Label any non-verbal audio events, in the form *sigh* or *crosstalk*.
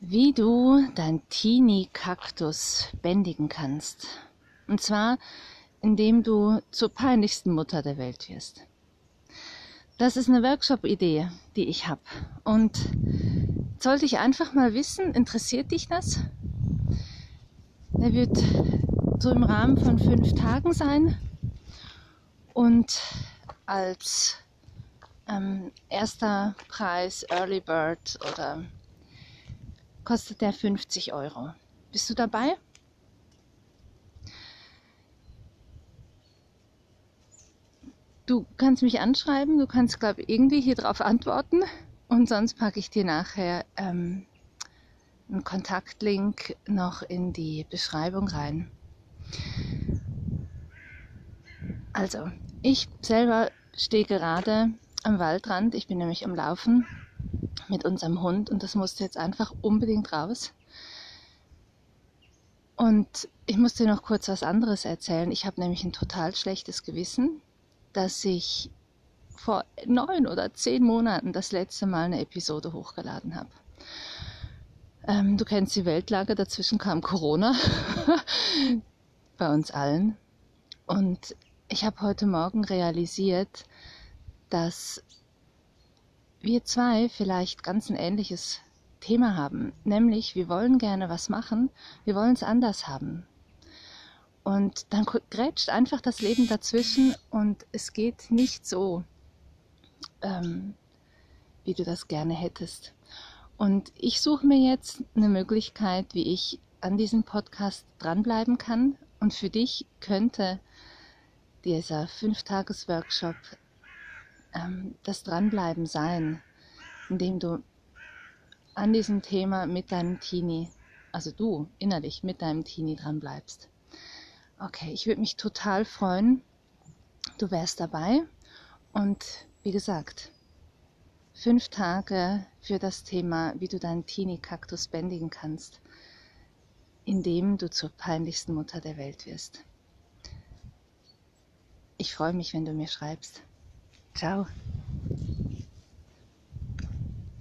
wie du dein Teenie-Kaktus bändigen kannst. Und zwar, indem du zur peinlichsten Mutter der Welt wirst. Das ist eine Workshop-Idee, die ich habe. Und sollte ich einfach mal wissen, interessiert dich das? Der wird so im Rahmen von fünf Tagen sein und als ähm, erster Preis Early Bird oder kostet der 50 Euro. Bist du dabei? Du kannst mich anschreiben, du kannst, glaube ich, irgendwie hier drauf antworten und sonst packe ich dir nachher ähm, einen Kontaktlink noch in die Beschreibung rein. Also, ich selber stehe gerade am Waldrand. Ich bin nämlich am Laufen mit unserem Hund und das musste jetzt einfach unbedingt raus. Und ich muss dir noch kurz was anderes erzählen. Ich habe nämlich ein total schlechtes Gewissen, dass ich vor neun oder zehn Monaten das letzte Mal eine Episode hochgeladen habe. Ähm, du kennst die Weltlage, dazwischen kam Corona *laughs* bei uns allen. Und ich habe heute Morgen realisiert, dass wir zwei vielleicht ganz ein ähnliches Thema haben, nämlich wir wollen gerne was machen, wir wollen es anders haben. Und dann grätscht einfach das Leben dazwischen und es geht nicht so, ähm, wie du das gerne hättest. Und ich suche mir jetzt eine Möglichkeit, wie ich an diesem Podcast dranbleiben kann. Und für dich könnte dieser Fünf-Tages-Workshop das Dranbleiben sein, indem du an diesem Thema mit deinem Teenie, also du innerlich mit deinem Teenie dranbleibst. Okay, ich würde mich total freuen, du wärst dabei. Und wie gesagt, fünf Tage für das Thema, wie du deinen Teenie-Kaktus bändigen kannst, indem du zur peinlichsten Mutter der Welt wirst. Ich freue mich, wenn du mir schreibst. Ciao.